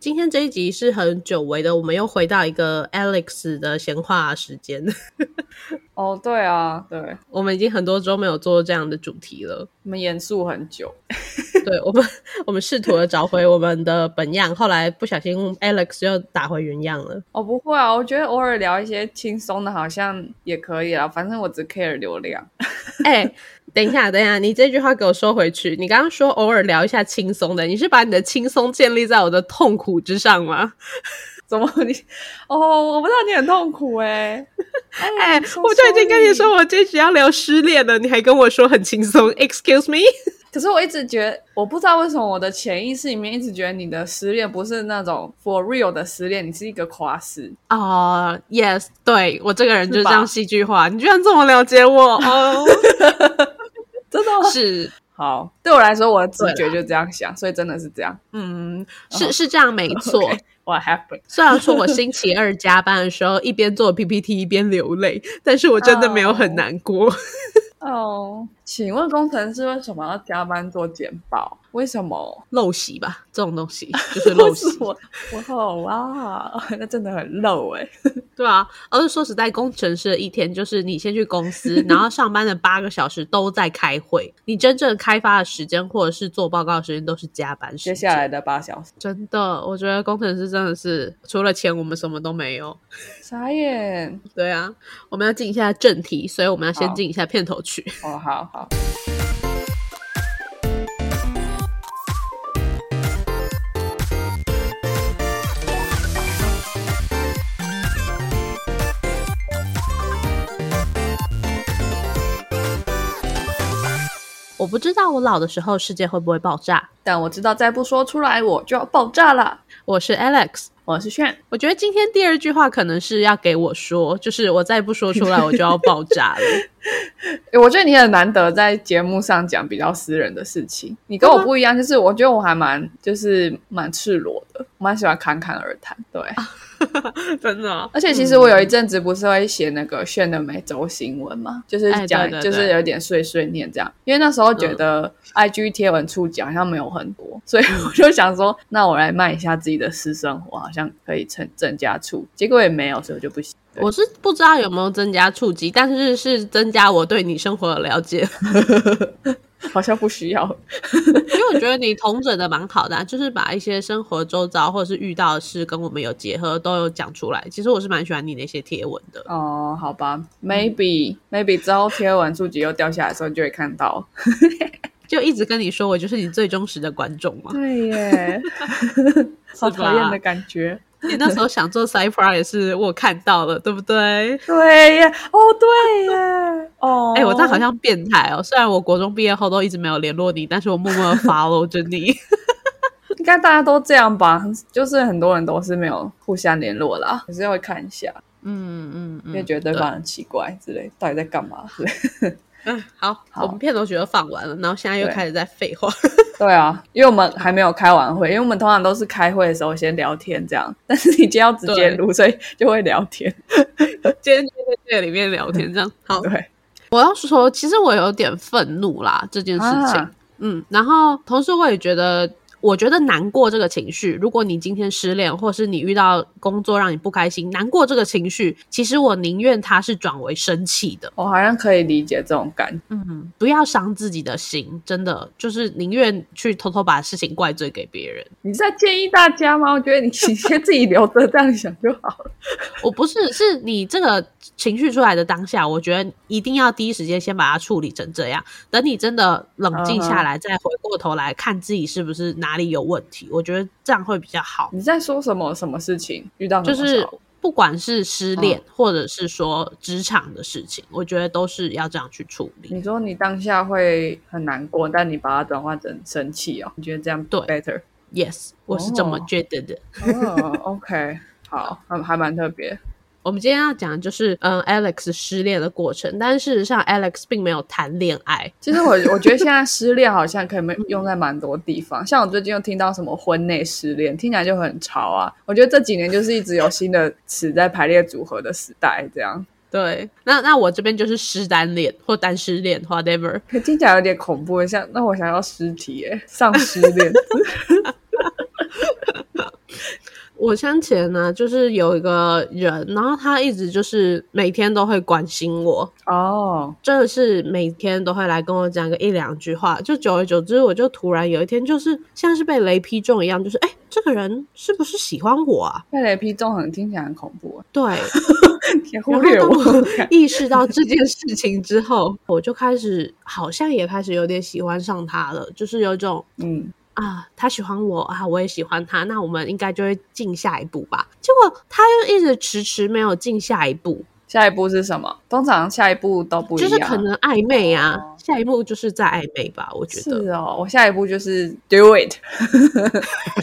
今天这一集是很久违的，我们又回到一个 Alex 的闲话时间。哦，对啊，对，我们已经很多周没有做这样的主题了。我们严肃很久，对我们，我们试图的找回我们的本样，后来不小心 Alex 又打回原样了。哦，不会啊，我觉得偶尔聊一些轻松的，好像也可以啊。反正我只 care 流量。哎，等一下，等一下，你这句话给我收回去。你刚刚说偶尔聊一下轻松的，你是把你的轻松建立在我的痛苦之上吗？怎么你？哦，我不知道你很痛苦哎。哎，我就 已经跟你说我这局要聊失恋了，你还跟我说很轻松？Excuse me？可是我一直觉得，我不知道为什么我的潜意识里面一直觉得你的失恋不是那种 for real 的失恋，你是一个夸饰啊。Yes，对我这个人就是这样戏剧化。你居然这么了解我哦？真的是好，对我来说，我的直觉就这样想，所以真的是这样。嗯，是是这样，没错。What happened？虽然说我星期二加班的时候一边做 PPT 一边流泪，但是我真的没有很难过。哦，请问工程师为什么要加班做简报？为什么陋习吧？这种东西就是陋习。我我好啊，那真的很陋哎。对啊，而是说实在，工程师的一天就是你先去公司，然后上班的八个小时都在开会，你真正开发的时间或者是做报告的时间都是加班时间。接下来的八小时，真的，我觉得工程师真的是除了钱，我们什么都没有。傻眼。对啊，我们要进一下正题，所以我们要先进一下片头曲。哦，好好。我不知道我老的时候世界会不会爆炸，但我知道再不说出来我就要爆炸了。我是 Alex，我是炫。我觉得今天第二句话可能是要给我说，就是我再不说出来我就要爆炸了。我觉得你很难得在节目上讲比较私人的事情，你跟我不一样，就是我觉得我还蛮就是蛮赤裸的，蛮喜欢侃侃而谈。对。真的，而且其实我有一阵子不是会写那个炫的每周新闻嘛，就是讲就是有点碎碎念这样，因为那时候觉得 I G 贴文触角好像没有很多，所以我就想说，那我来卖一下自己的私生活，好像可以增增加触，结果也没有，所以我就不行。我是不知道有没有增加触及，但是是增加我对你生活的了解。好像不需要，因为我觉得你同整的蛮好的，就是把一些生活周遭或者是遇到的事跟我们有结合，都有讲出来。其实我是蛮喜欢你那些贴文的。哦，好吧，maybe maybe 之后贴文触及又掉下来的时候，你就会看到。就一直跟你说，我就是你最忠实的观众嘛。对耶，好讨厌的感觉。你那时候想做 Cypher 也是我看到了，对不对？对耶，哦对耶，哦，哎，我这好像变态哦。虽然我国中毕业后都一直没有联络你，但是我默默的 follow 着你。应该大家都这样吧？就是很多人都是没有互相联络啦，可是会看一下，嗯嗯，因为觉得对方很奇怪之类，到底在干嘛？对。嗯，好，我们片头曲都放完了，然后现在又开始在废话。对啊，因为我们还没有开完会，因为我们通常都是开会的时候先聊天这样，但是你今天要直接录，所以就会聊天。今天就在这里面聊天这样。好，对，我要说，其实我有点愤怒啦，这件事情。嗯，然后同时我也觉得。我觉得难过这个情绪，如果你今天失恋，或是你遇到工作让你不开心，难过这个情绪，其实我宁愿它是转为生气的。我好像可以理解这种感觉，嗯，不要伤自己的心，真的就是宁愿去偷偷把事情怪罪给别人。你在建议大家吗？我觉得你先自己留着这样想就好了。我不是，是你这个情绪出来的当下，我觉得一定要第一时间先把它处理成这样。等你真的冷静下来，再回过头来看自己是不是哪。哪里有问题？我觉得这样会比较好。你在说什么？什么事情遇到？就是不管是失恋，或者是说职场的事情，我觉得都是要这样去处理。你说你当下会很难过，但你把它转换成生气哦？你觉得这样对？Better？Yes，我是这么觉得的。哦，OK，好，还还蛮特别。我们今天要讲的就是，嗯，Alex 失恋的过程。但事实上，Alex 并没有谈恋爱。其实我 我觉得现在失恋好像可以用在蛮多地方。像我最近又听到什么婚内失恋，听起来就很潮啊。我觉得这几年就是一直有新的词在排列组合的时代，这样。对，那那我这边就是失单恋或单失恋，whatever。听起来有点恐怖，像那我想要尸体，耶，丧尸恋。我先前呢，就是有一个人，然后他一直就是每天都会关心我哦，真的是每天都会来跟我讲个一两句话，就久而久之，我就突然有一天就是像是被雷劈中一样，就是哎，这个人是不是喜欢我啊？被雷劈中很听起来很恐怖，对。然后当我意识到这件事情之后，我就开始好像也开始有点喜欢上他了，就是有一种嗯。啊，他喜欢我啊，我也喜欢他，那我们应该就会进下一步吧。结果他又一直迟迟没有进下一步。下一步是什么？通常下一步都不一样，就是可能暧昧啊。下一步就是在暧昧吧，我觉得是哦。我下一步就是 do it。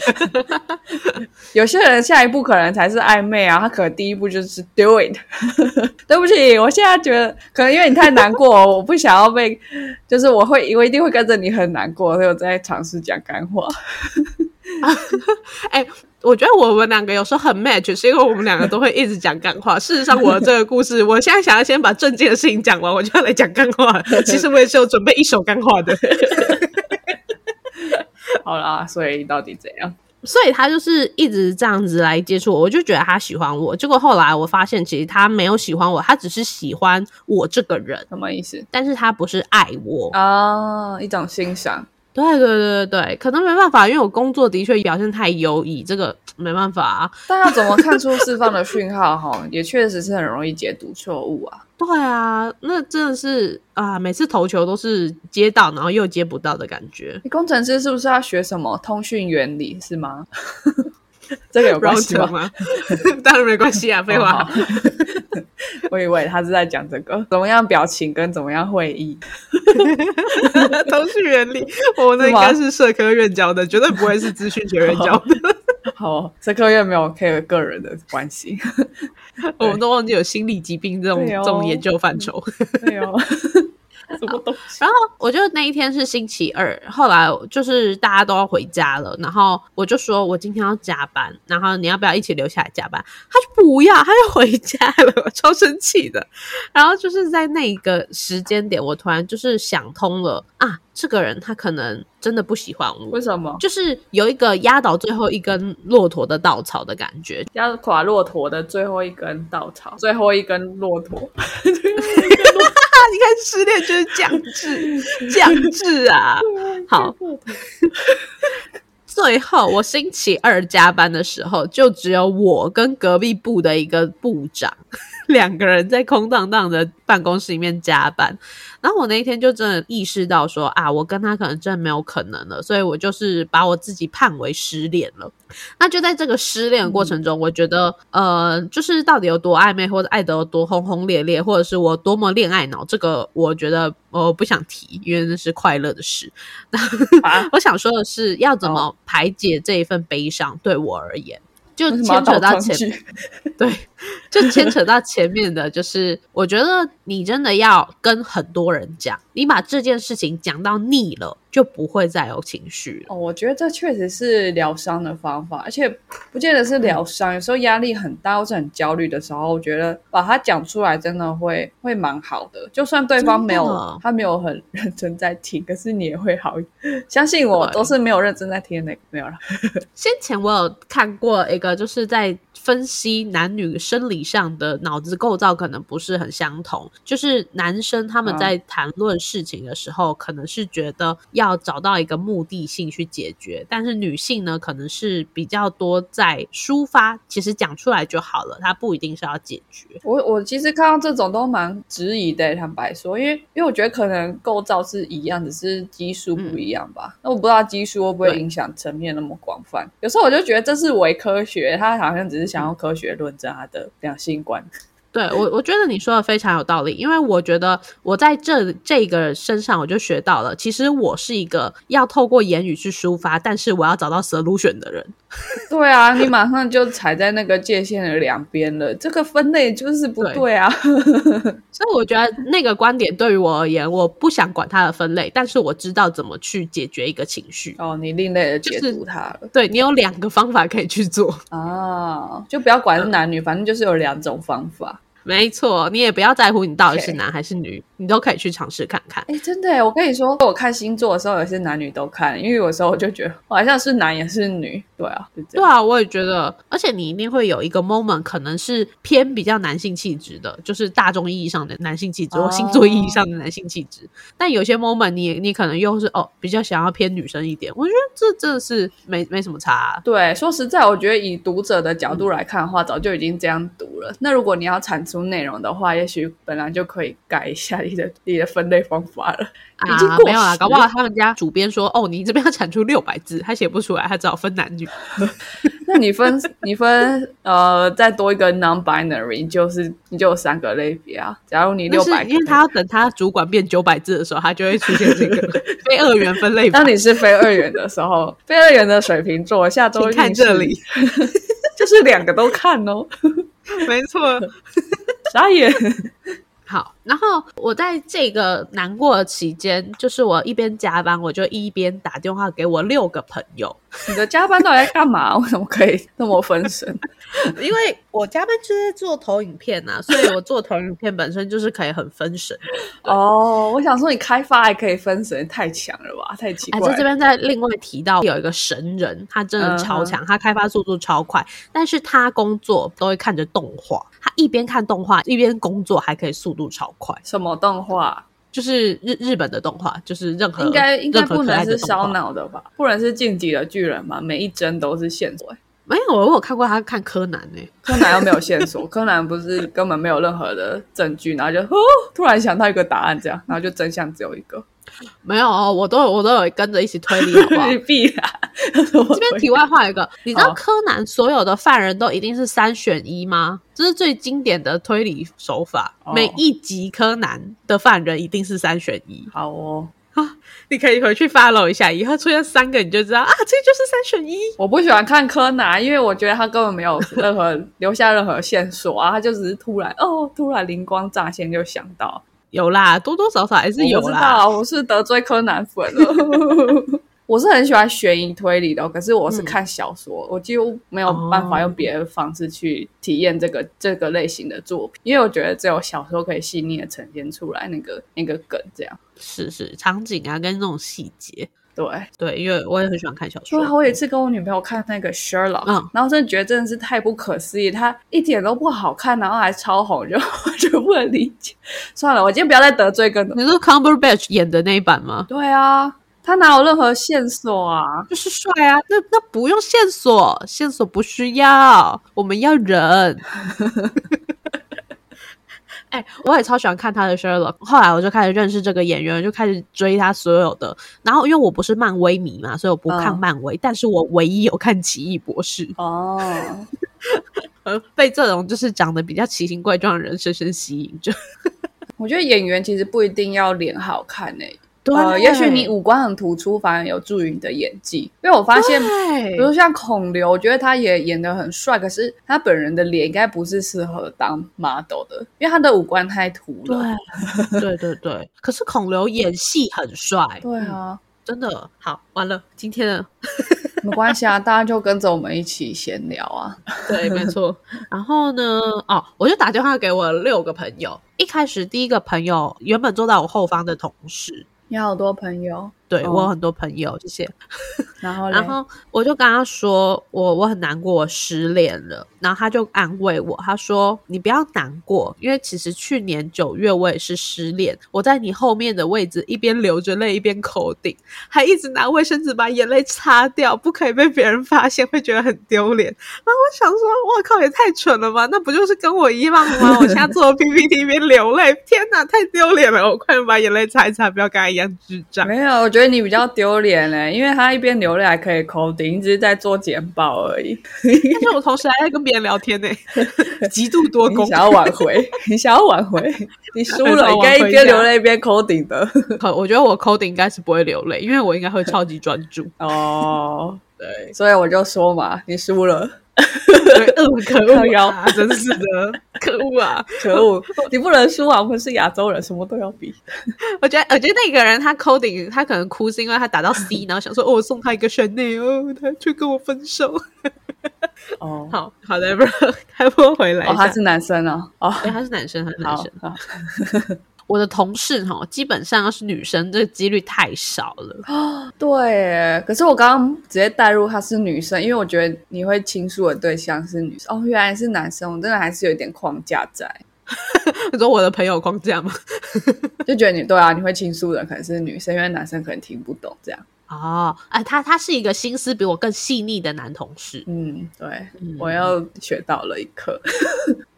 有些人下一步可能才是暧昧啊，他可能第一步就是 do it。对不起，我现在觉得可能因为你太难过，我不想要被，就是我会，我一定会跟着你很难过，所以我在尝试讲干话。哎。我觉得我们两个有时候很 match，是因为我们两个都会一直讲干话。事实上，我的这个故事，我现在想要先把正经的事情讲完，我就要来讲干话。其实我也是有准备一手干话的。好啦，所以到底怎样？所以他就是一直这样子来接触我，我就觉得他喜欢我。结果后来我发现，其实他没有喜欢我，他只是喜欢我这个人。什么意思？但是他不是爱我啊，一种欣赏。对对对对对，可能没办法，因为我工作的确表现太优异，这个没办法啊。但要怎么看出释放的讯号？哈，也确实是很容易解读错误啊。对啊，那真的是啊，每次投球都是接到，然后又接不到的感觉。你工程师是不是要学什么通讯原理？是吗？这个有关系吗？当然没关系啊，废话。我以为他是在讲这个怎么样表情跟怎么样会议，都是原理。我那应该是社科院教的，绝对不会是资讯学院教的。好，社科院没有 care 个人的关系，我们都忘记有心理疾病这种这种研究范畴。对哦。什么东西？然后我就那一天是星期二，后来就是大家都要回家了，然后我就说我今天要加班，然后你要不要一起留下来加班？他就不要，他就回家了，超生气的。然后就是在那个时间点，我突然就是想通了啊，这个人他可能真的不喜欢我。为什么？就是有一个压倒最后一根骆驼的稻草的感觉，压垮骆驼的最后一根稻草，最后一根骆驼。你看，失恋就是降智，降智啊！好，最后我星期二加班的时候，就只有我跟隔壁部的一个部长 两个人在空荡荡的办公室里面加班。然后我那一天就真的意识到说啊，我跟他可能真的没有可能了，所以我就是把我自己判为失恋了。那就在这个失恋的过程中，我觉得呃，就是到底有多暧昧，或者爱得有多轰轰烈烈，或者是我多么恋爱脑，这个我觉得我不想提，因为那是快乐的事。我想说的是，要怎么排解这一份悲伤，对我而言。就牵扯到前，对，就牵扯到前面的，就是我觉得你真的要跟很多人讲，你把这件事情讲到腻了。就不会再有情绪了。哦，我觉得这确实是疗伤的方法，而且不见得是疗伤。有时候压力很大或者很焦虑的时候，我觉得把它讲出来真的会会蛮好的。就算对方没有他没有很认真在听，可是你也会好。相信我，都是没有认真在听的那个没有了。先前我有看过一个，就是在。分析男女生理上的脑子构造可能不是很相同，就是男生他们在谈论事情的时候，可能是觉得要找到一个目的性去解决，但是女性呢，可能是比较多在抒发，其实讲出来就好了，她不一定是要解决。我我其实看到这种都蛮质疑的，坦白说，因为因为我觉得可能构造是一样，只是基数不一样吧。那我不知道基数会不会影响层面那么广泛。有时候我就觉得这是伪科学，他好像只是想。想要科学论证他的两性观，对我我觉得你说的非常有道理，因为我觉得我在这这个身上我就学到了，其实我是一个要透过言语去抒发，但是我要找到 solution 的人。对啊，你马上就踩在那个界限的两边了，这个分类就是不对啊。所以我觉得那个观点对于我而言，我不想管它的分类，但是我知道怎么去解决一个情绪。哦，你另类的解读它了。对你有两个方法可以去做啊，就不要管是男女，反正就是有两种方法。没错，你也不要在乎你到底是男还是女，你都可以去尝试看看。哎，真的，我跟你说，我看星座的时候也是男女都看，因为有时候我就觉得好像是男也是女，对啊，对啊，我也觉得，而且你一定会有一个 moment，可能是偏比较男性气质的，就是大众意义上的男性气质或星座意义上的男性气质。但有些 moment，你你可能又是哦比较想要偏女生一点，我觉得这真的是没没什么差。对，说实在，我觉得以读者的角度来看的话，早就已经这样读了。那如果你要产出内容的话，也许本来就可以改一下你的你的分类方法了。啊，没有啊，搞不好他们家主编说，哦，你这边要产出六百字，他写不出来，他只好分男女。那你分你分呃，再多一个 non-binary，就是你就有三个类别啊。假如你六百，因为他要等他主管变九百字的时候，他就会出现这个 非二元分类。当你是非二元的时候，非二元的水瓶座，下周看这里，就是两个都看哦。没错，傻眼。好，然后我在这个难过的期间，就是我一边加班，我就一边打电话给我六个朋友。你的加班到底在干嘛？为什么可以那么分神？因为我加班就是做投影片呐，所以我做投影片本身就是可以很分神。哦，我想说你开发还可以分神，太强了吧？太奇怪。在这边再另外提到有一个神人，他真的超强，他开发速度超快，但是他工作都会看着动画，他一边看动画一边工作，还可以速度超快。什么动画？就是日日本的动画，就是任何应该应该不能是烧脑的吧？不能是进击的巨人吗？每一帧都是线索。没有，我有看过他看柯南呢。柯南又没有线索，柯南不是根本没有任何的证据，然后就突然想到一个答案，这样，然后就真相只有一个。没有哦，我都我都有跟着一起推理，好不好？必然。这边题外话一个，你知道柯南所有的犯人都一定是三选一吗？这是最经典的推理手法，每一集柯南的犯人一定是三选一。好哦，啊，你可以回去 follow 一下，以后出现三个你就知道啊，这就是三选一。我不喜欢看柯南，因为我觉得他根本没有任何留下任何线索啊，他就只是突然哦，突然灵光乍现就想到。有啦，多多少少还是有啦。我是得罪柯南粉了。我是很喜欢悬疑推理的，可是我是看小说，我几乎没有办法用别的方式去体验这个这个类型的作品，因为我觉得只有小说可以细腻的呈现出来那个那个梗，这样是是场景啊，跟那种细节。对对，因为我也很喜欢看小说。我有一次跟我女朋友看那个 Sherlock，然后真的觉得真的是太不可思议，它一点都不好看，然后还超红，就 就不能理解。算了，我今天不要再得罪更多。你说 Cumberbatch 演的那一版吗？对啊，他哪有任何线索啊？就是帅啊！那那不用线索，线索不需要，我们要人。哎，我也超喜欢看他的 Sherlock。后来我就开始认识这个演员，就开始追他所有的。然后因为我不是漫威迷嘛，所以我不看漫威。但是我唯一有看奇异博士哦，被这种就是长得比较奇形怪状的人深深吸引着。我觉得演员其实不一定要脸好看诶。呃，也许你五官很突出，反而有助于你的演技。因为我发现，比如像孔刘，我觉得他也演的很帅，可是他本人的脸应该不是适合当 model 的，因为他的五官太突了。对，对对对。可是孔刘演戏很帅。对啊，真的好。完了，今天的 没关系啊，大家就跟着我们一起闲聊啊。对，没错。然后呢，哦，我就打电话给我六个朋友。一开始第一个朋友原本坐在我后方的同事。你好多朋友。对我有很多朋友，谢谢。然后，然后我就跟他说，我我很难过，我失恋了。然后他就安慰我，他说：“你不要难过，因为其实去年九月我也是失恋，我在你后面的位置，一边流着泪一边口顶，还一直拿卫生纸把眼泪擦掉，不可以被别人发现，会觉得很丢脸。”然后我想说：“我靠，也太蠢了吧？那不就是跟我一样吗？我现在做 PPT 一边流泪，天哪，太丢脸了！我快点把眼泪擦一擦，不要跟他一样智障。”没有，我觉得你比较丢脸嘞，因为他一边流泪还可以口顶，只是在做简报而已。但是我同时还在跟别人聊天呢，极度多功。想要挽回，你想要挽回，你输了，应该一边流泪一边口顶的。我觉得我口顶应该是不会流泪，因为我应该会超级专注。哦，对，所以我就说嘛，你输了。可恶啊！真是的，可恶啊！可恶！你不能输啊！我们是亚洲人，什么都要比。我觉得，我觉得那个人他 coding，他可能哭是因为他打到 C，然后想说，哦，我送他一个 Chanel，他却跟我分手。哦，好好的，不开播回来。哦，他是男生哦。哦，对，他是男生，他是男生。我的同事哈，基本上要是女生，这个几率太少了。哦，对。可是我刚刚直接带入她是女生，因为我觉得你会倾诉的对象是女生。哦，原来是男生，我真的还是有点框架在。你说我的朋友框架吗？就觉得你对啊，你会倾诉的可能是女生，因为男生可能听不懂这样。哦，哎，他他是一个心思比我更细腻的男同事。嗯，对，我又学到了一课。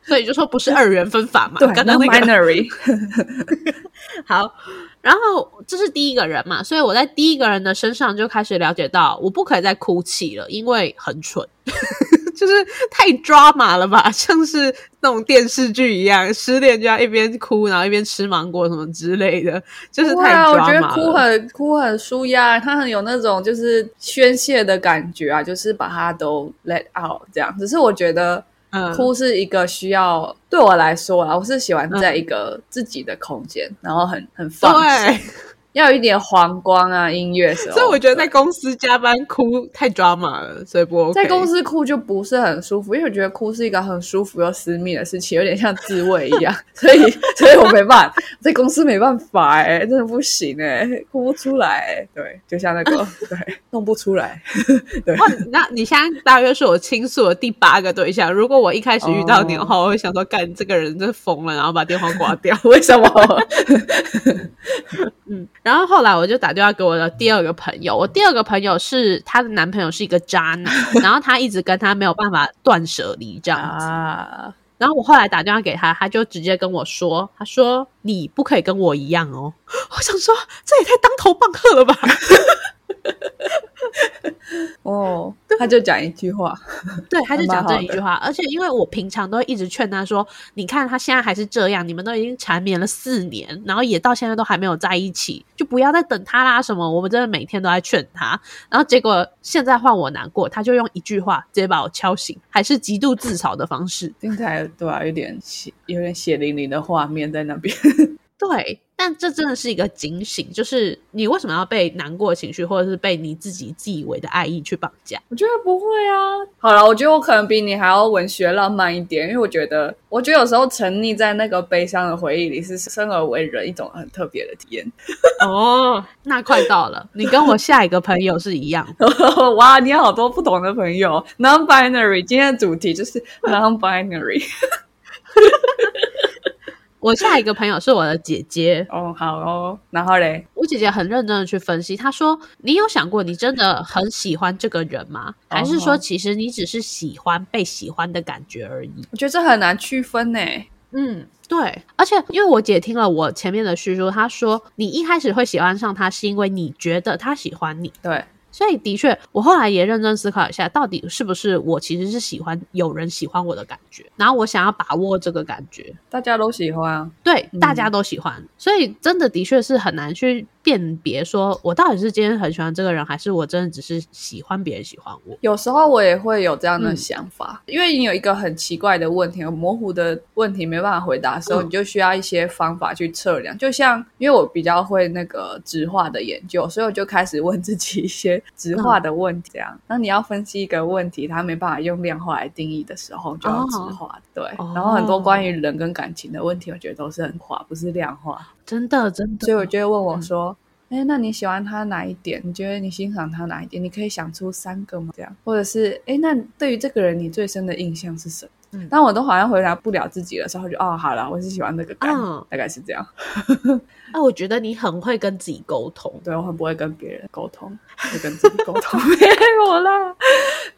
所以就说不是二元分法嘛？对，刚刚那个 binary。好，然后这是第一个人嘛，所以我在第一个人的身上就开始了解到，我不可以再哭泣了，因为很蠢。就是太抓马了吧，像是那种电视剧一样，失恋就要一边哭，然后一边吃芒果什么之类的，就是太抓马了。我觉得哭很哭很舒压，他很有那种就是宣泄的感觉啊，就是把它都 let out 这样。只是我觉得，哭是一个需要对我来说啊，我是喜欢在一个自己的空间，然后很很放松。要有一点黄光啊，音乐什么。所以我觉得在公司加班哭太抓马了，所以不 OK。在公司哭就不是很舒服，因为我觉得哭是一个很舒服又私密的事情，有点像自慰一样，所以所以我没办法在公司没办法哎，真的不行哎，哭不出来。对，就像那个 对，弄不出来。对，那你现在大约是我倾诉的第八个对象。如果我一开始遇到你的话，我会想说，干这个人真疯了，然后把电话 挂掉。为什么？嗯。然后后来我就打电话给我的第二个朋友，我第二个朋友是她的男朋友是一个渣男，然后她一直跟他没有办法断舍离这样子。然后我后来打电话给他，他就直接跟我说：“他说你不可以跟我一样哦。”我想说这也太当头棒喝了吧。哦，他就讲一句话，对，他就讲这一句话，而且因为我平常都一直劝他说：“你看他现在还是这样，你们都已经缠绵了四年，然后也到现在都还没有在一起，就不要再等他啦。”什么？我们真的每天都在劝他，然后结果现在换我难过，他就用一句话直接把我敲醒，还是极度自嘲的方式，听起来对啊，有点血，有点血淋淋的画面在那边，对。但这真的是一个警醒，就是你为什么要被难过情绪，或者是被你自己自以为的爱意去绑架？我觉得不会啊。好了，我觉得我可能比你还要文学浪漫一点，因为我觉得，我觉得有时候沉溺在那个悲伤的回忆里，是生而为人一种很特别的体验。哦，那快到了，你跟我下一个朋友是一样。哇，你有好多不同的朋友，non-binary。今天的主题就是 non-binary。我下一个朋友是我的姐姐哦，好哦，然后嘞，我姐姐很认真的去分析，她说：“你有想过，你真的很喜欢这个人吗？还是说，其实你只是喜欢被喜欢的感觉而已？”我觉得这很难区分呢。嗯，对，而且因为我姐听了我前面的叙述，她说：“你一开始会喜欢上他，是因为你觉得他喜欢你。”对。所以的确，我后来也认真思考一下，到底是不是我其实是喜欢有人喜欢我的感觉，然后我想要把握这个感觉。大家都喜欢啊，对，大家都喜欢，所以真的的确是很难去。辨别说，我到底是今天很喜欢这个人，还是我真的只是喜欢别人喜欢我？有时候我也会有这样的想法，因为你有一个很奇怪的问题、很模糊的问题没办法回答的时候，你就需要一些方法去测量。就像因为我比较会那个直化的研究，所以我就开始问自己一些直化的问题。这样，那你要分析一个问题，它没办法用量化来定义的时候，就要直化。对，然后很多关于人跟感情的问题，我觉得都是很化，不是量化。真的，真的。所以我就会问我说。哎，那你喜欢他哪一点？你觉得你欣赏他哪一点？你可以想出三个吗？这样，或者是哎，那对于这个人你最深的印象是什么？嗯，但我都好像回答不了自己的时候，就哦，好了，我是喜欢那个感，大概是这样。哎，我觉得你很会跟自己沟通，对我很不会跟别人沟通，会跟自己沟通 没有啦，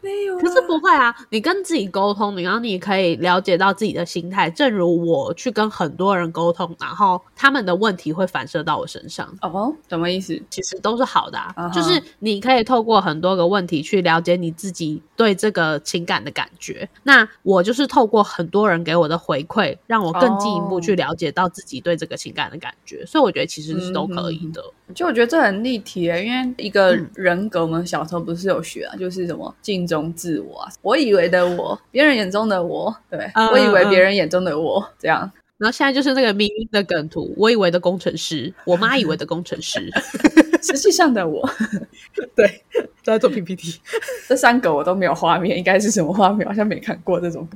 没有。可是不会啊，你跟自己沟通，然后你可以了解到自己的心态。正如我去跟很多人沟通，然后他们的问题会反射到我身上。哦，什么意思？其实都是好的，啊，就是你可以透过很多个问题去了解你自己对这个情感的感觉。那我就是透过很多人给我的回馈，让我更进一步去了解到自己对这个情感的感觉。所以。我觉得其实是都可以的，就我觉得这很立体诶，因为一个人格，我们小时候不是有学啊，就是什么镜中自我啊，我以为的我，别人眼中的我，对我以为别人眼中的我，这样。然后现在就是那个迷的梗图，我以为的工程师，我妈以为的工程师，实际上的我，对，在做 PPT，这三个我都没有画面，应该是什么画面？好像没看过这种。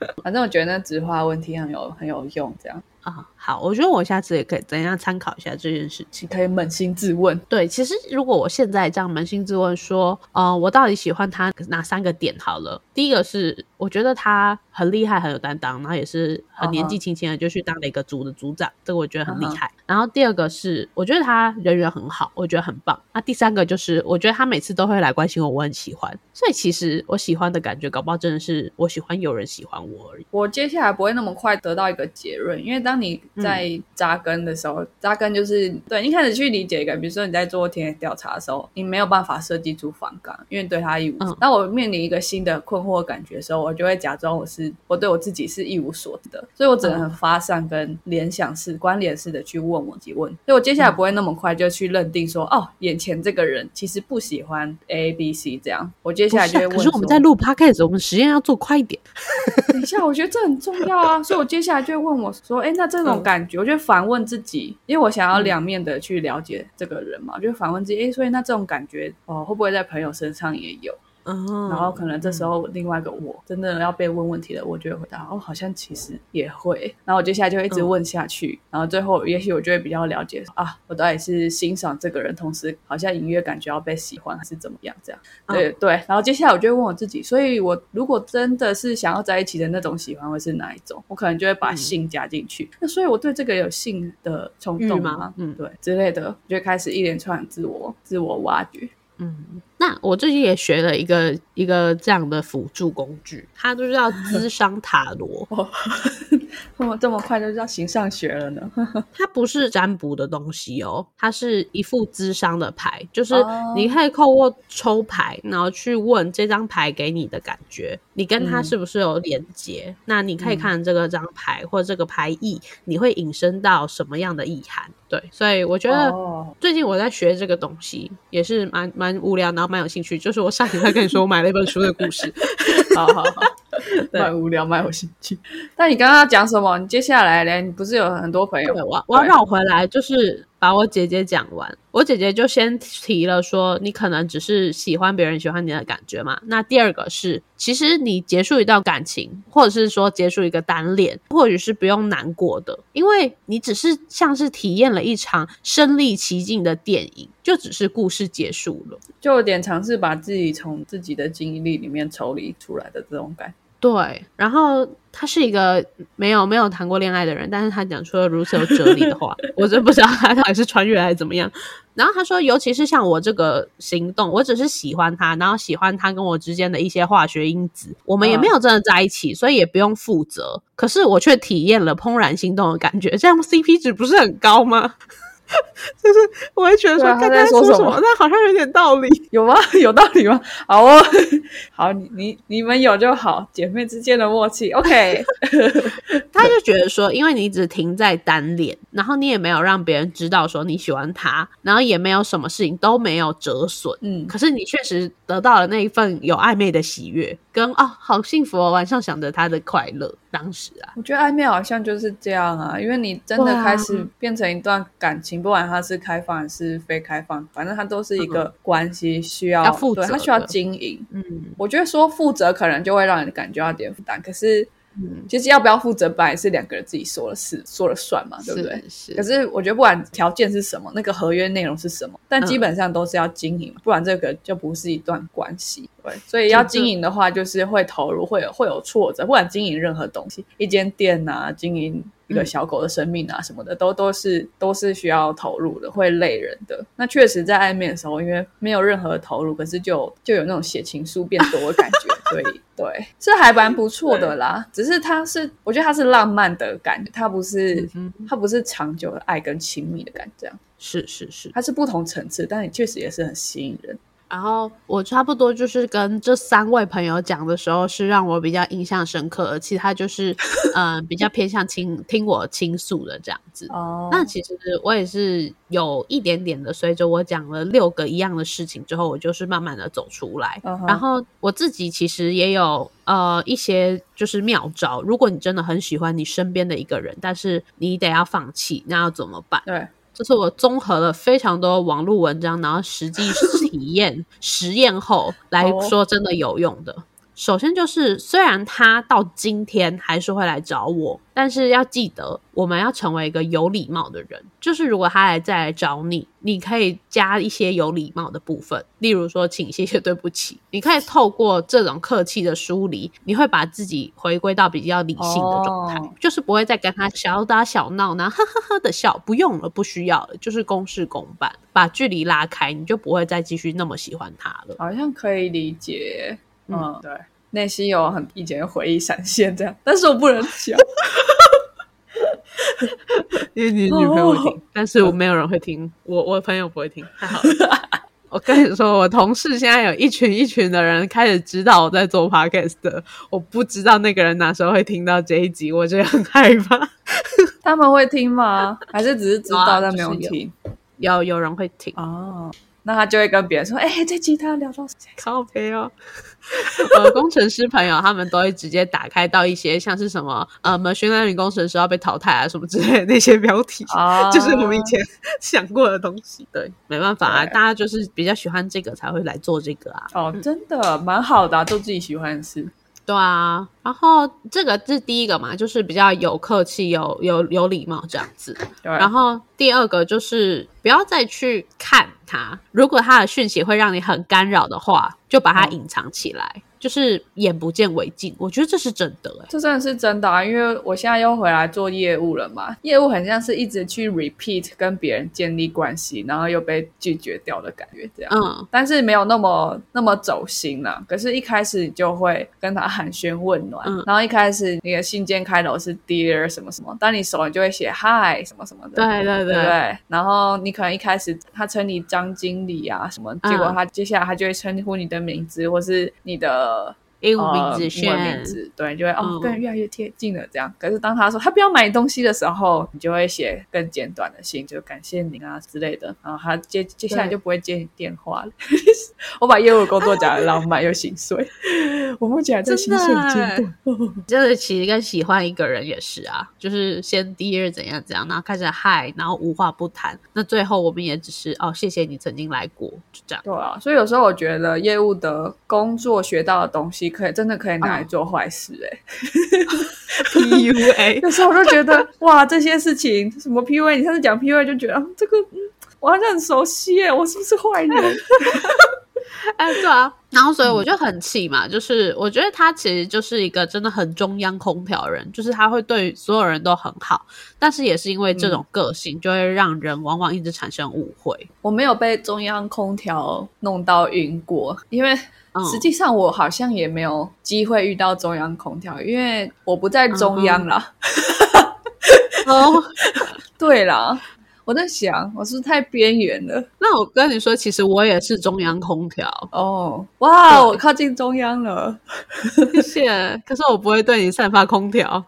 反正我觉得那直话问题很有很有用，这样。啊，好，我觉得我下次也可以怎样参考一下这件事情，可以扪心自问。对，其实如果我现在这样扪心自问说，呃，我到底喜欢他哪三个点？好了，第一个是我觉得他很厉害，很有担当，然后也是很年纪轻轻的就去当了一个组的组长，这个我觉得很厉害。然后第二个是我觉得他人缘很好，我觉得很棒。那第三个就是我觉得他每次都会来关心我，我很喜欢。所以其实我喜欢的感觉，搞不好真的是我喜欢有人喜欢我而已。我接下来不会那么快得到一个结论，因为当当你在扎根的时候，扎根就是对你开始去理解一个，比如说你在做田野调查的时候，你没有办法设计出反感，因为对他一无。当我面临一个新的困惑感觉的时候，我就会假装我是我对我自己是一无所知的，所以我只能很发散跟联想式、关联式的去问我提问。所以我接下来不会那么快就去认定说，哦，眼前这个人其实不喜欢 A B C 这样。我接下来就会问。可是我们在录 Podcast，我们实验要做快一点。等一下，我觉得这很重要啊，所以我接下来就会问我说，哎。那这种感觉，我就反问自己，因为我想要两面的去了解这个人嘛，我就反问自己，哎，所以那这种感觉，哦，会不会在朋友身上也有？然后可能这时候另外一个我真的要被问问题了，我就会回答哦，好像其实也会。然后我接下来就会一直问下去，然后最后也许我就会比较了解啊，我到底是欣赏这个人，同时好像隐约感觉要被喜欢，还是怎么样？这样对对。然后接下来我就会问我自己，所以我如果真的是想要在一起的那种喜欢，会是哪一种？我可能就会把性加进去。那所以我对这个有性的冲动吗？嗯，对之类的，就开始一连串自我自我挖掘。嗯，那我最近也学了一个一个这样的辅助工具，它就是叫智商塔罗。哦，这么快就叫形上学了呢？它不是占卜的东西哦，它是一副智商的牌，就是你可以透过抽牌，然后去问这张牌给你的感觉，你跟它是不是有连接？那你可以看这个张牌或这个牌意，你会引申到什么样的意涵？对，所以我觉得最近我在学这个东西，也是蛮蛮无聊，然后蛮有兴趣。就是我上礼拜跟你说，我买了一本书的故事，好好好，蛮无聊，蛮有兴趣。但你刚刚要讲什么？你接下来嘞？你不是有很多朋友？我我要绕回来，就是。把我姐姐讲完，我姐姐就先提了说，你可能只是喜欢别人喜欢你的感觉嘛。那第二个是，其实你结束一段感情，或者是说结束一个单恋，或许是不用难过的，因为你只是像是体验了一场身临其境的电影，就只是故事结束了，就有点尝试把自己从自己的经历里面抽离出来的这种感。对，然后他是一个没有没有谈过恋爱的人，但是他讲出了如此有哲理的话，我真不知道他到底是穿越还是怎么样。然后他说，尤其是像我这个行动，我只是喜欢他，然后喜欢他跟我之间的一些化学因子，我们也没有真的在一起，所以也不用负责。可是我却体验了怦然心动的感觉，这样 CP 值不是很高吗？就是我会觉得说他在说什么，那好像有点道理，有吗？有道理吗？好哦，好，你你你们有就好，姐妹之间的默契，OK。他就觉得说，因为你只停在单恋，然后你也没有让别人知道说你喜欢他，然后也没有什么事情都没有折损，嗯，可是你确实得到了那一份有暧昧的喜悦，跟啊好幸福哦，晚上想着他的快乐。当时啊，我觉得暧昧好像就是这样啊，因为你真的开始变成一段感情，不管它是开放还是非开放，反正它都是一个关系，需要负责，它需要经营。嗯，我觉得说负责可能就会让人感觉有点负担，可是。嗯，其实要不要负责，本来是两个人自己说了事，说了算嘛，对不对？是。可是我觉得，不管条件是什么，那个合约内容是什么，但基本上都是要经营，不然这个就不是一段关系。对，所以要经营的话，就是会投入，会有会有挫折。不管经营任何东西，一间店啊，经营。一个小狗的生命啊，什么的都都是都是需要投入的，会累人的。那确实在暧昧的时候，因为没有任何投入，可是就就有那种写情书变多的感觉，所以对，是还蛮不错的啦。只是它是，我觉得它是浪漫的感觉，它不是它不是长久的爱跟亲密的感觉，这样是是是，它是不同层次，但也确实也是很吸引人。然后我差不多就是跟这三位朋友讲的时候，是让我比较印象深刻，而其他就是嗯比较偏向倾听我倾诉的这样子。哦，那其实我也是有一点点的，随着我讲了六个一样的事情之后，我就是慢慢的走出来。然后我自己其实也有呃一些就是妙招，如果你真的很喜欢你身边的一个人，但是你得要放弃，那要怎么办？对。这是我综合了非常多网络文章，然后实际体验 实验后来说，真的有用的。首先就是，虽然他到今天还是会来找我，但是要记得，我们要成为一个有礼貌的人。就是如果他来再来找你，你可以加一些有礼貌的部分，例如说，请、谢谢、对不起。你可以透过这种客气的疏离，你会把自己回归到比较理性的状态，就是不会再跟他小打小闹，然后呵呵呵的笑。不用了，不需要了，就是公事公办，把距离拉开，你就不会再继续那么喜欢他了。好像可以理解。嗯，对，内心有很以前的回忆闪现，这样，但是我不能讲，因为你女朋友会听，但是我没有人会听，我我朋友不会听，太好了。我跟你说，我同事现在有一群一群的人开始知道我在做 podcast 的，我不知道那个人哪时候会听到这一集，我觉得很害怕。他们会听吗？还是只是知道但没有听？有有人会听哦。那他就会跟别人说：“哎，这吉他聊到谁？靠背哦。呃，工程师朋友他们都会直接打开到一些像是什么呃，什么训练工程师要被淘汰啊什么之类的那些标题，就是我们以前想过的东西。对，没办法啊，大家就是比较喜欢这个才会来做这个啊。哦，真的蛮好的，做自己喜欢的事。对啊，然后这个是第一个嘛，就是比较有客气、有有有礼貌这样子。然后第二个就是不要再去看他，如果他的讯息会让你很干扰的话，就把它隐藏起来。就是眼不见为净，我觉得这是真的哎，这真的是真的啊！因为我现在又回来做业务了嘛，业务很像是一直去 repeat 跟别人建立关系，然后又被拒绝掉的感觉，这样。嗯，但是没有那么那么走心了。可是，一开始你就会跟他寒暄问暖，然后一开始你的信件开头是 dear 什么什么，当你熟了就会写 hi 什么什么的，对对对对。然后你可能一开始他称你张经理啊什么，结果他接下来他就会称呼你的名字或是你的。呃。英文名字，英文名字，对，就会哦，跟人越来越贴近了这样。可是当他说他不要买东西的时候，你就会写更简短的信，就感谢您啊之类的。然后他接接下来就不会接你电话了。我把业务工作讲的浪漫又心碎，我目前还在心碎阶段。就是其实跟喜欢一个人也是啊，就是先第一日怎样怎样，然后开始嗨，然后无话不谈。那最后我们也只是哦，谢谢你曾经来过，就这样。对啊，所以有时候我觉得业务的工作学到的东西。可以真的可以拿来做坏事 哎，PUA 有时候我就觉得哇，这些事情什么 PUA，你上次讲 PUA 就觉得这个嗯，我好像很熟悉耶，我是不是坏人？哎，对啊，然后所以我就很气嘛，就是我觉得他其实就是一个真的很中央空调人，就是他会对所有人都很好，但是也是因为这种个性，就会让人往往一直产生误会。我没有被中央空调弄到晕过，因为。实际上，我好像也没有机会遇到中央空调，因为我不在中央啦。哦，对啦，我在想，我是不是太边缘了？那我跟你说，其实我也是中央空调。哦，哇，我靠近中央了，谢谢。可是我不会对你散发空调。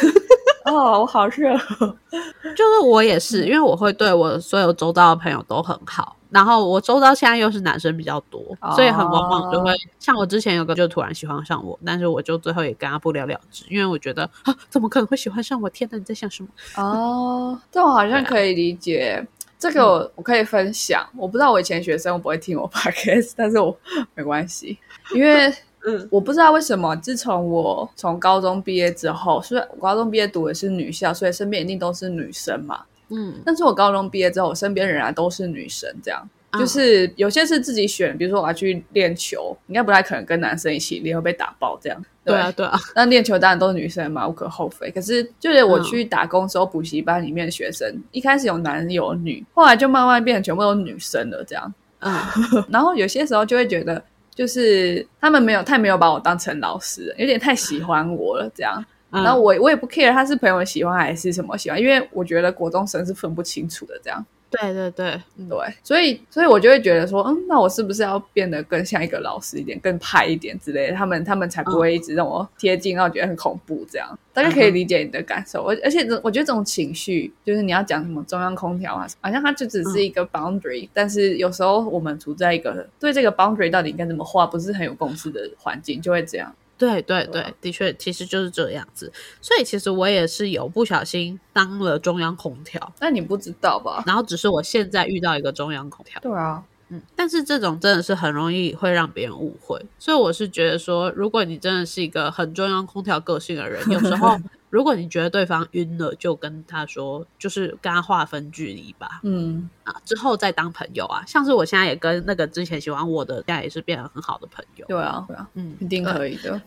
哦，我好热。就是我也是，因为我会对我所有周遭的朋友都很好。然后我周遭现在又是男生比较多，所以很往往就会像我之前有个就突然喜欢上我，但是我就最后也跟他不了了之，因为我觉得啊，怎么可能会喜欢上我？天哪，你在想什么？哦，这我好像可以理解，这个我我可以分享。我不知道我以前学生不会听我 podcast，但是我没关系，因为嗯，我不知道为什么，自从我从高中毕业之后，虽然我高中毕业读的是女校，所以身边一定都是女生嘛。嗯，但是我高中毕业之后，我身边仍然都是女生，这样就是有些是自己选，比如说我要去练球，应该不太可能跟男生一起练，会被打爆这样。对啊，对啊。那练球当然都是女生嘛，无可厚非。可是就是我去打工时候，补习班里面的学生一开始有男有女，后来就慢慢变成全部都是女生了，这样。嗯。然后有些时候就会觉得，就是他们没有太没有把我当成老师，有点太喜欢我了，这样。然后我我也不 care 他是朋友喜欢还是什么喜欢，因为我觉得国中生是分不清楚的这样。对对对对，所以所以我就会觉得说，嗯，那我是不是要变得更像一个老师一点，更派一点之类的？他们他们才不会一直让我贴近，让我觉得很恐怖这样。大家可以理解你的感受，而而且我觉得这种情绪，就是你要讲什么中央空调啊，好像它就只是一个 boundary，但是有时候我们处在一个对这个 boundary 到底应该怎么画，不是很有共识的环境，就会这样。对对对，的确，其实就是这样子。所以其实我也是有不小心当了中央空调，但你不知道吧？然后只是我现在遇到一个中央空调。对啊，嗯，但是这种真的是很容易会让别人误会，所以我是觉得说，如果你真的是一个很中央空调个性的人，有时候。如果你觉得对方晕了，就跟他说，就是跟他划分距离吧。嗯啊，之后再当朋友啊。像是我现在也跟那个之前喜欢我的，现在也是变得很好的朋友。对啊，对啊，嗯，一定可以的。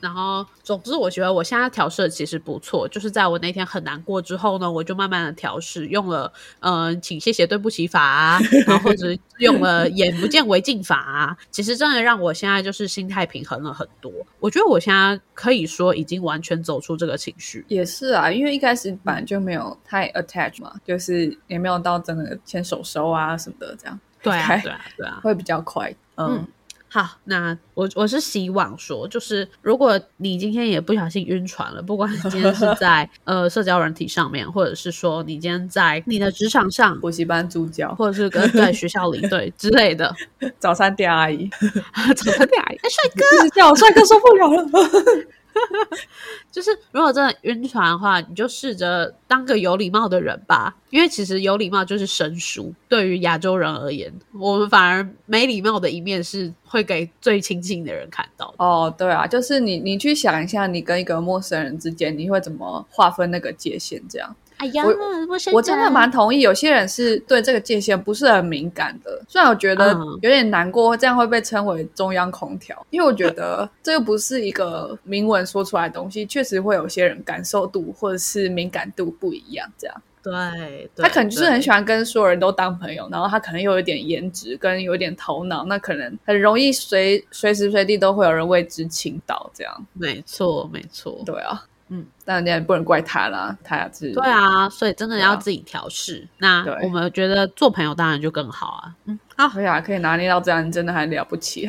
然后，总之，我觉得我现在调试其实不错。就是在我那天很难过之后呢，我就慢慢的调试，用了嗯，请谢谢对不起法啊，然后或者用了眼不见为净法啊。其实真的让我现在就是心态平衡了很多。我觉得我现在可以说已经完全走出这个情绪。也是啊，因为一开始本来就没有太 attach 嘛，就是也没有到真的牵手手啊什么的这样。对啊，对啊，对啊，会比较快。嗯。好，那我我是希望说，就是如果你今天也不小心晕船了，不管你今天是 在呃社交软体上面，或者是说你今天在你的职场上补习班助教，或者是跟在学校里对之类的 早餐店阿姨，早餐店阿姨，哎帅哥叫帅哥受不了了。就是如果真的晕船的话，你就试着当个有礼貌的人吧。因为其实有礼貌就是生疏。对于亚洲人而言，我们反而没礼貌的一面是会给最亲近的人看到。哦，对啊，就是你你去想一下，你跟一个陌生人之间，你会怎么划分那个界限？这样。哎呀，我我真的蛮同意，有些人是对这个界限不是很敏感的。虽然我觉得有点难过，这样会被称为中央空调，因为我觉得这又不是一个明文说出来的东西，确实会有些人感受度或者是敏感度不一样。这样，对，他可能就是很喜欢跟所有人都当朋友，然后他可能又有点颜值跟有点头脑，那可能很容易随随时随地都会有人为之倾倒。这样，没错，没错，对啊。嗯，但你也不能怪他啦，他是。对啊，所以真的要自己调试。那我们觉得做朋友当然就更好啊。嗯，啊，可以拿捏到这样，真的还了不起。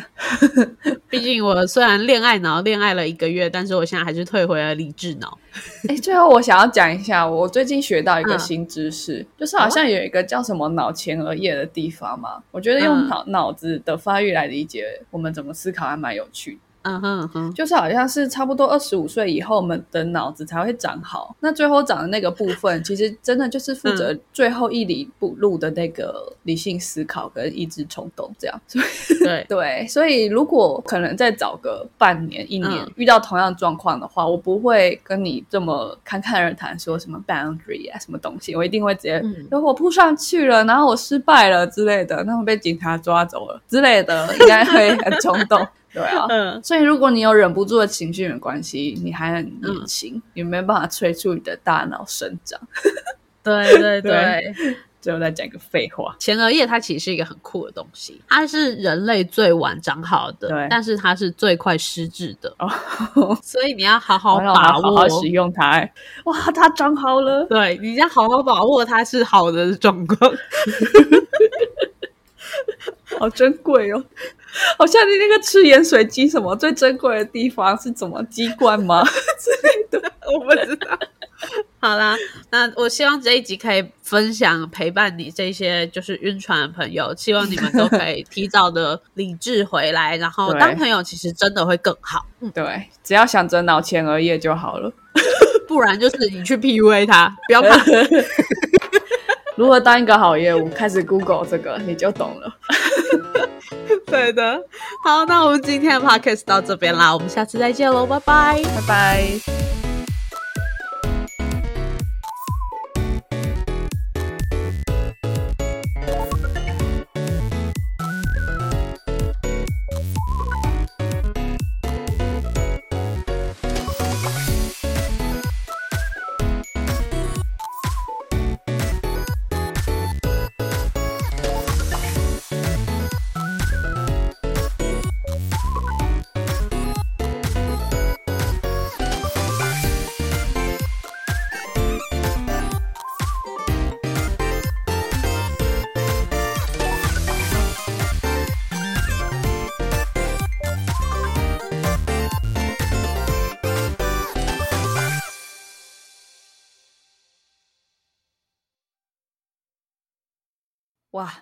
毕竟我虽然恋爱脑恋爱了一个月，但是我现在还是退回了理智脑。哎，最后我想要讲一下，我最近学到一个新知识，就是好像有一个叫什么脑前额叶的地方嘛。我觉得用脑脑子的发育来理解我们怎么思考，还蛮有趣。嗯哼哼，就是好像是差不多二十五岁以后，我们的脑子才会长好。那最后长的那个部分，其实真的就是负责最后一里路的那个理性思考跟意志冲动这样。对 对，所以如果可能再找个半年一年，遇到同样状况的话，我不会跟你这么侃侃而谈说什么 boundary 啊什么东西，我一定会直接，如果我扑上去了，然后我失败了之类的，那么被警察抓走了之类的，应该会很冲动。对啊，所以如果你有忍不住的情绪，没关系，你还很年轻，你没办法催促你的大脑生长。对对对，最后再讲一个废话，前额叶它其实是一个很酷的东西，它是人类最晚长好的，对，但是它是最快失智的，所以你要好好把握，好好使用它。哇，它长好了，对，你要好好把握它是好的状况。好珍贵哦，好像你那个吃盐水鸡什么最珍贵的地方是怎么鸡冠吗 之类的？我不知道。好啦，那我希望这一集可以分享陪伴你这些就是晕船的朋友，希望你们都可以提早的理智回来，然后当朋友其实真的会更好。对，只要想着脑前额叶就好了，不然就是你去 PUA 他，不要怕。如何当一个好业务？开始 Google 这个，你就懂了。对的，好，那我们今天的 Podcast 到这边啦，我们下次再见喽，拜拜，拜拜。